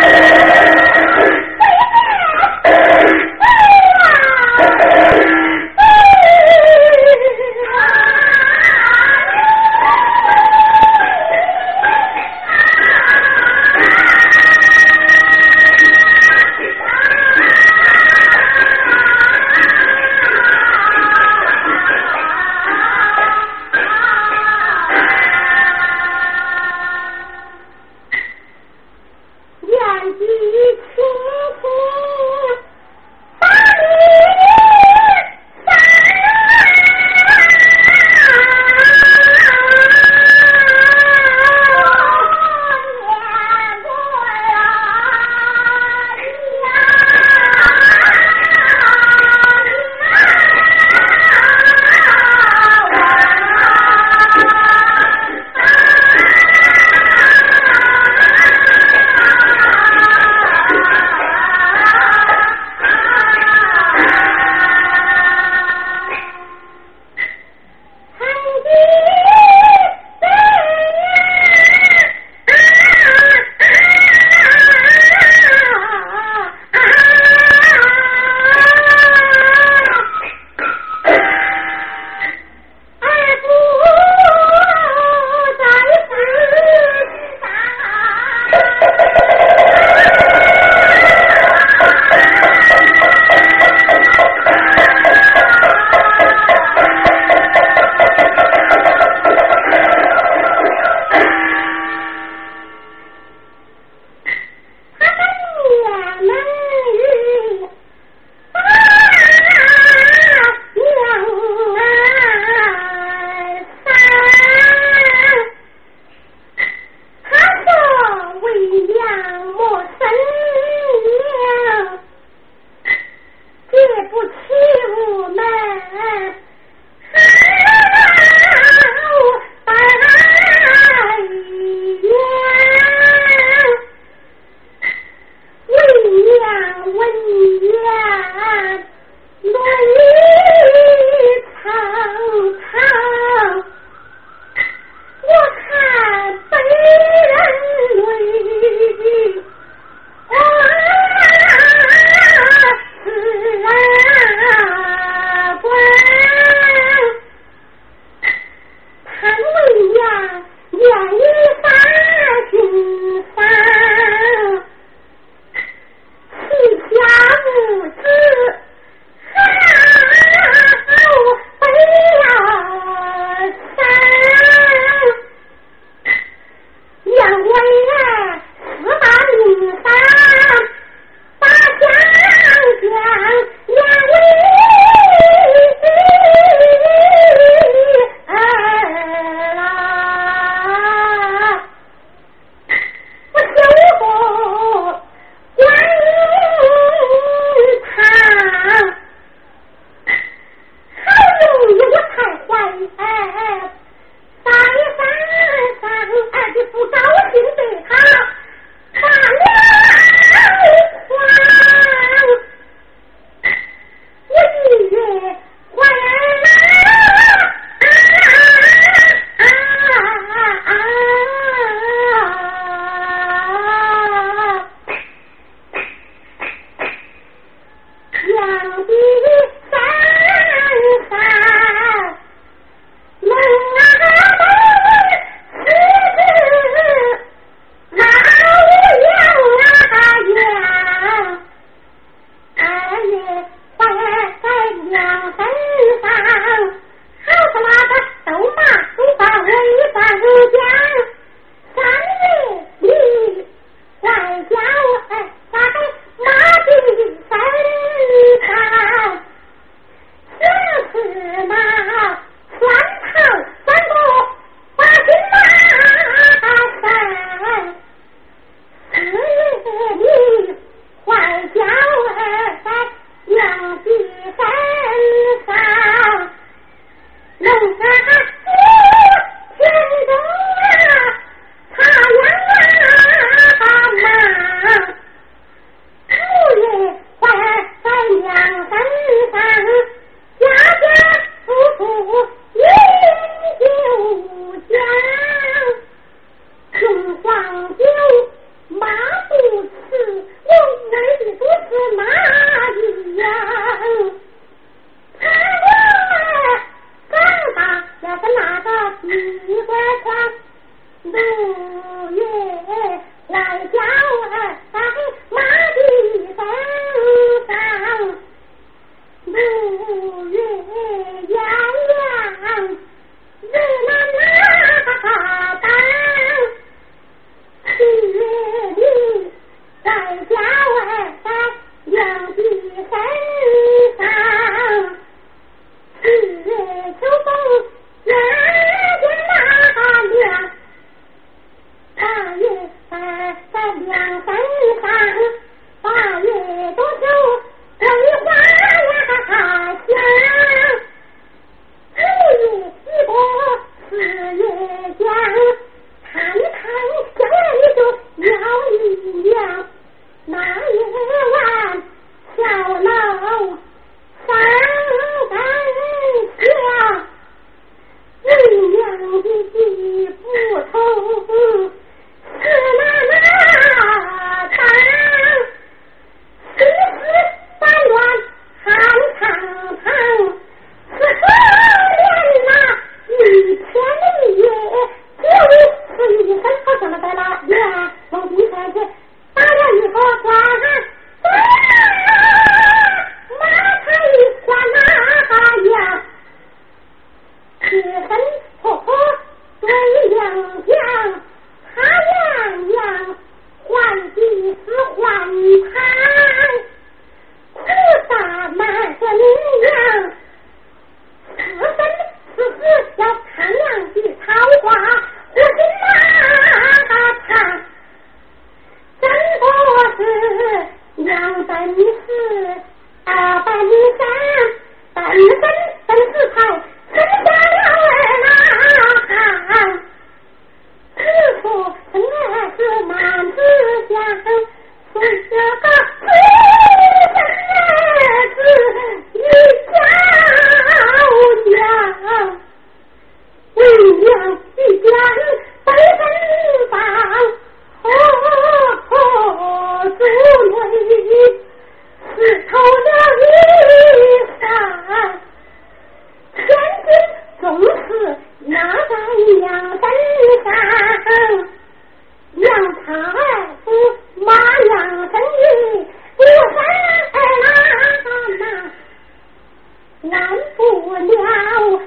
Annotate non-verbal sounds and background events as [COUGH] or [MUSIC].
thank [LAUGHS] 难不了